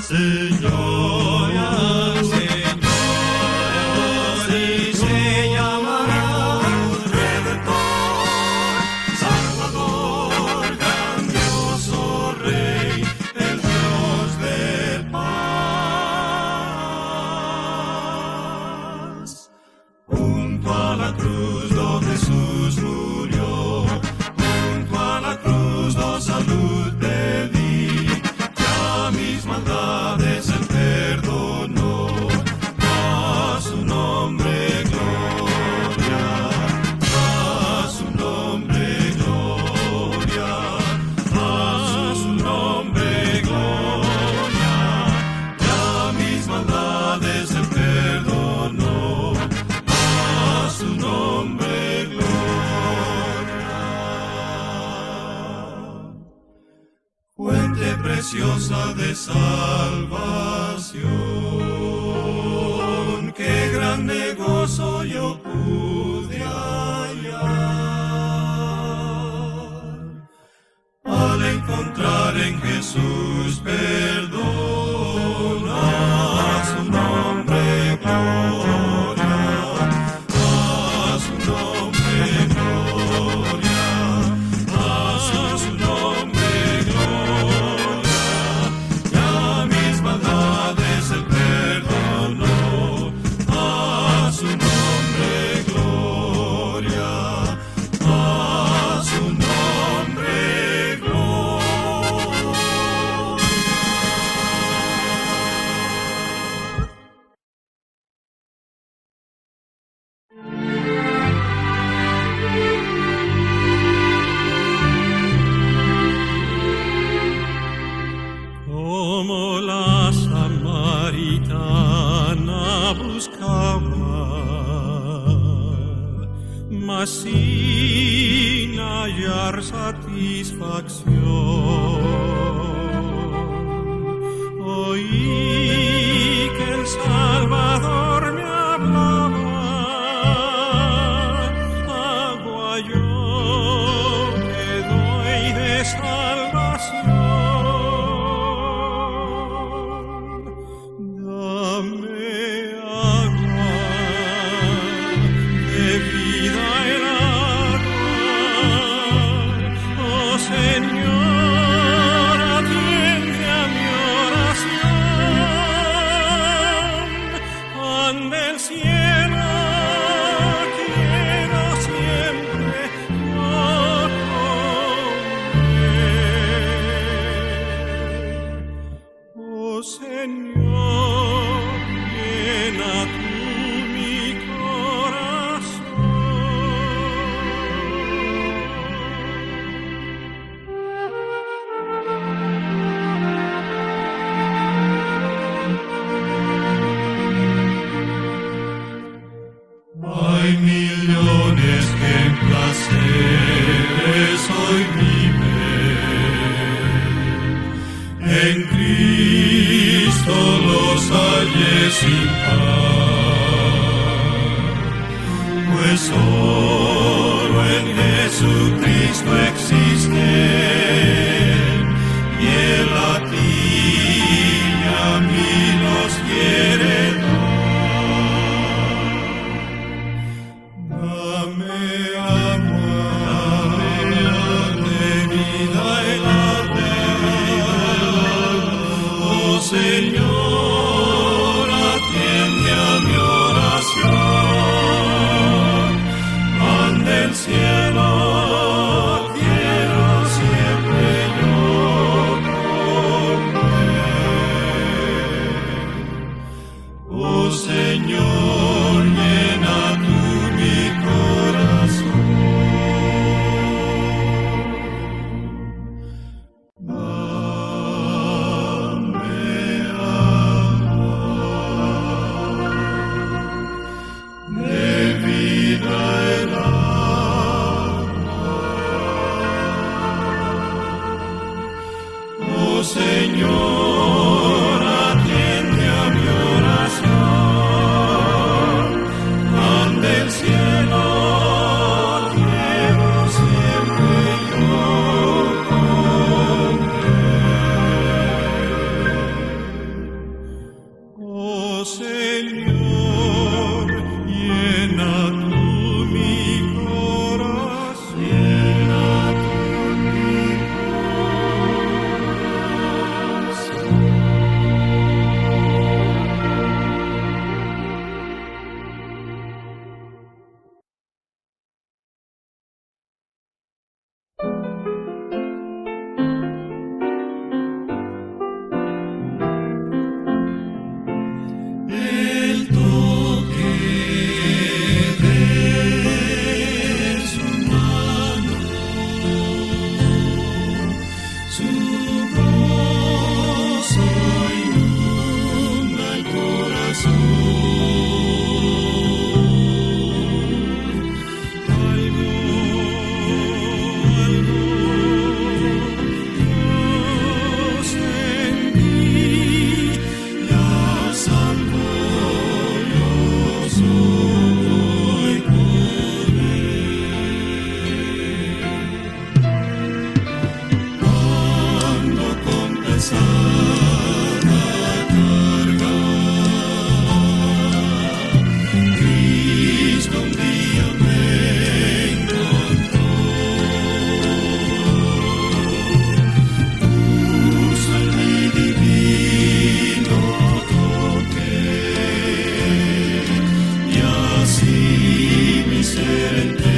Seigneur. de salvación. Qué gran negocio yo pude hallar al encontrar en Jesús. 有 Amen.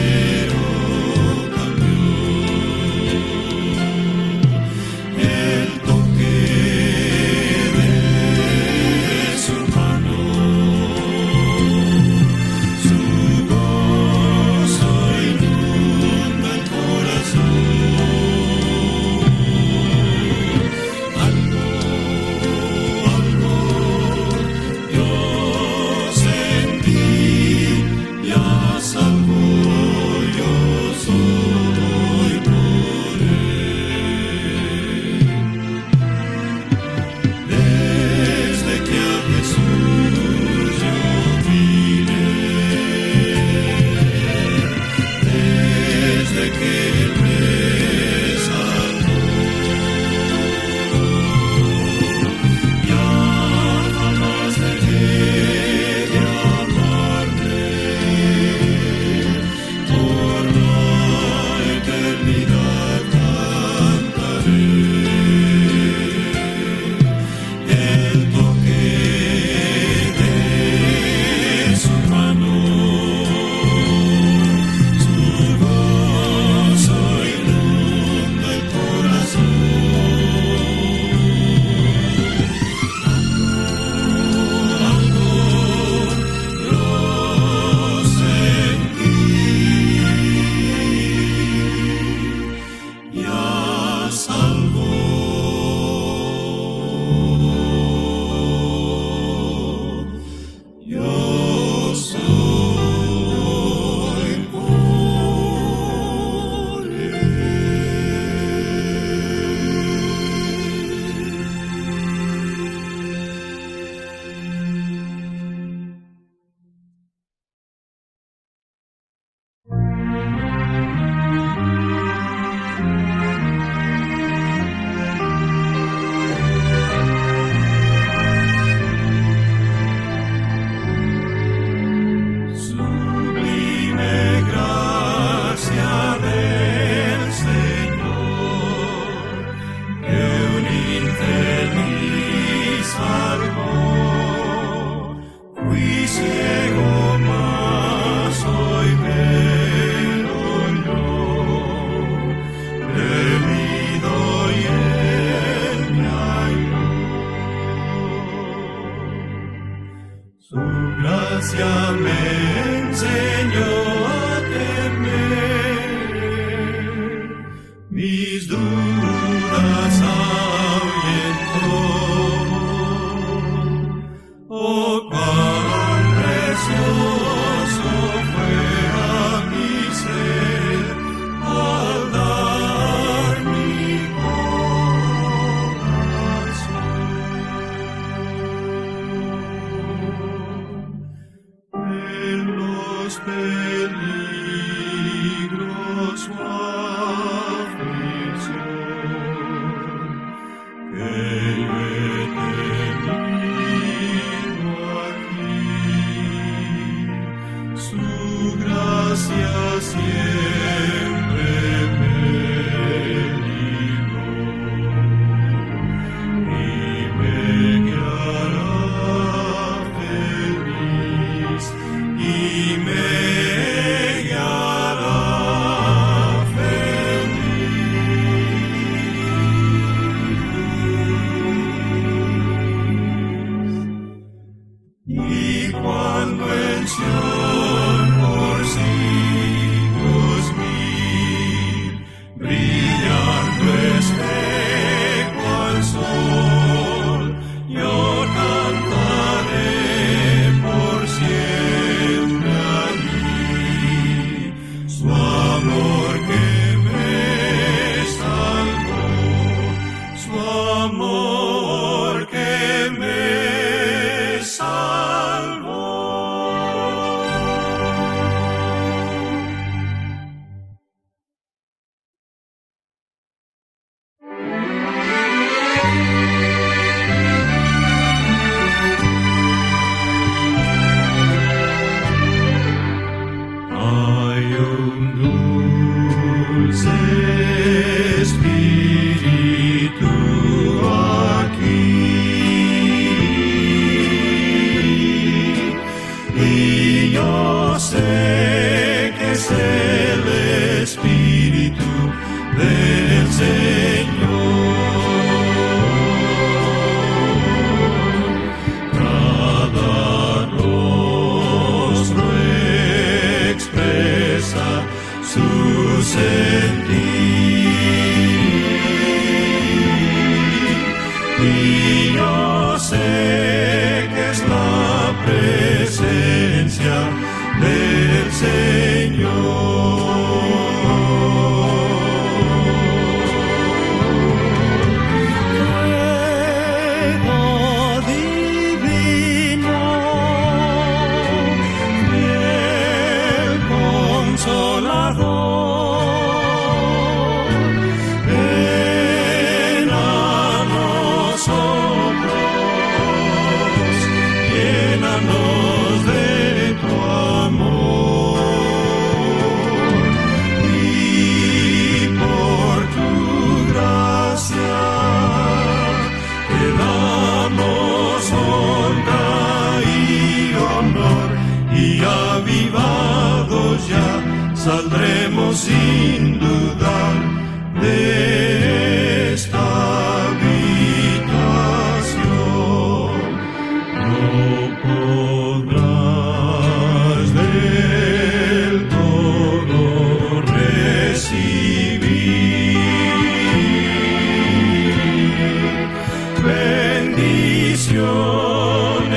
Ven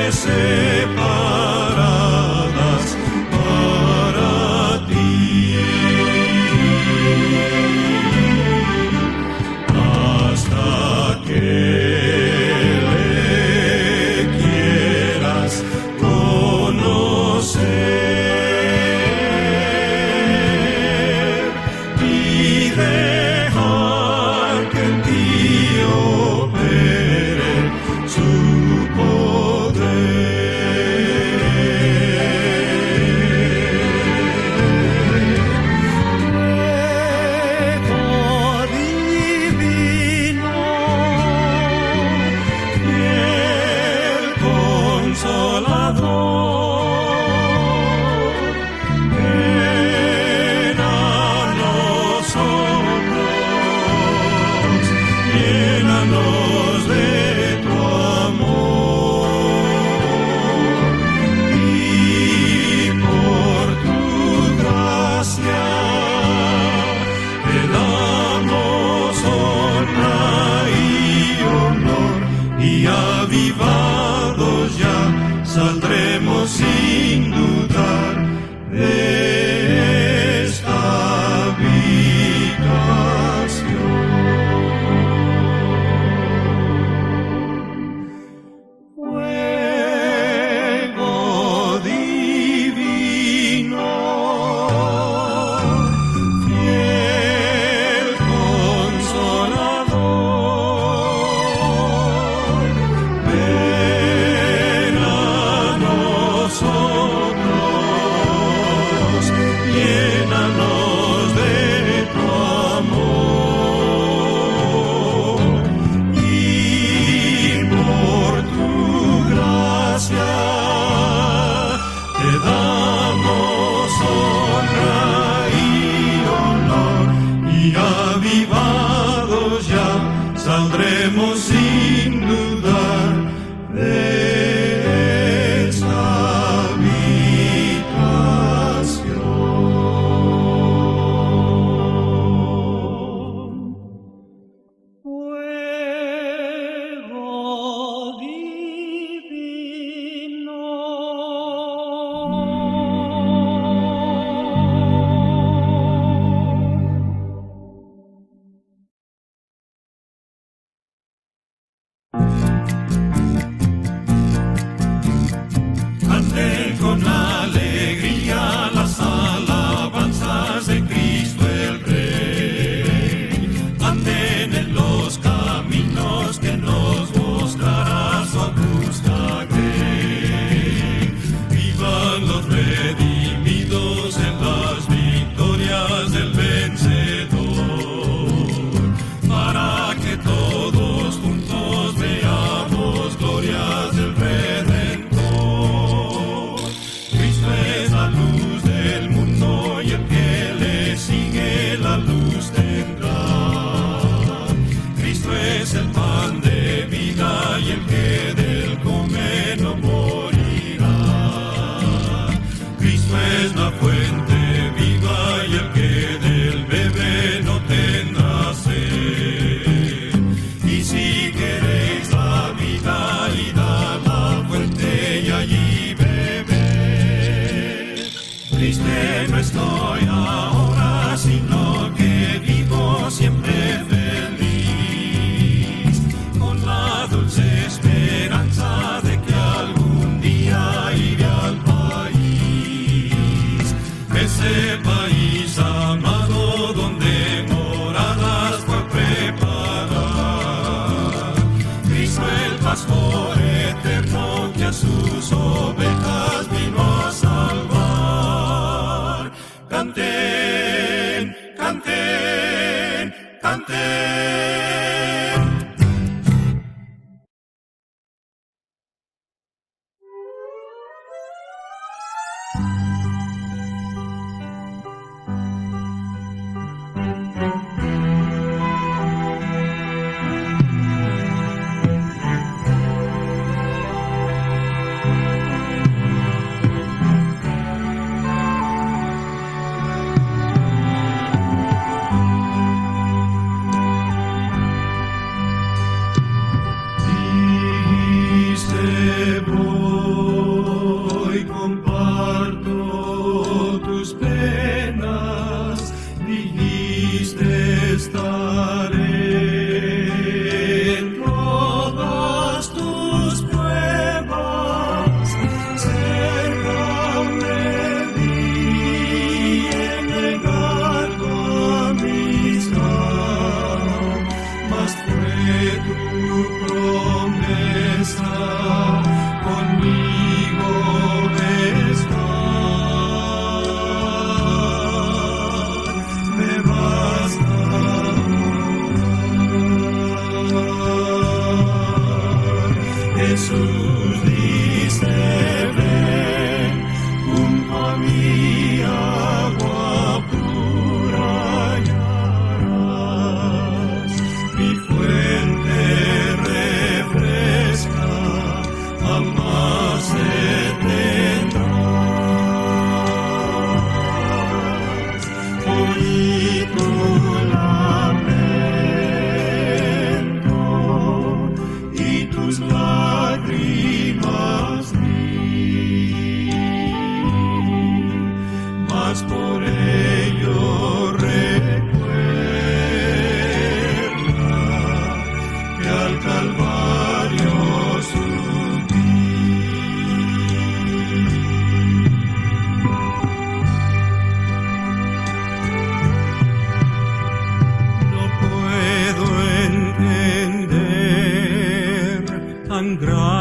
saldremos sin dudar de name. graag.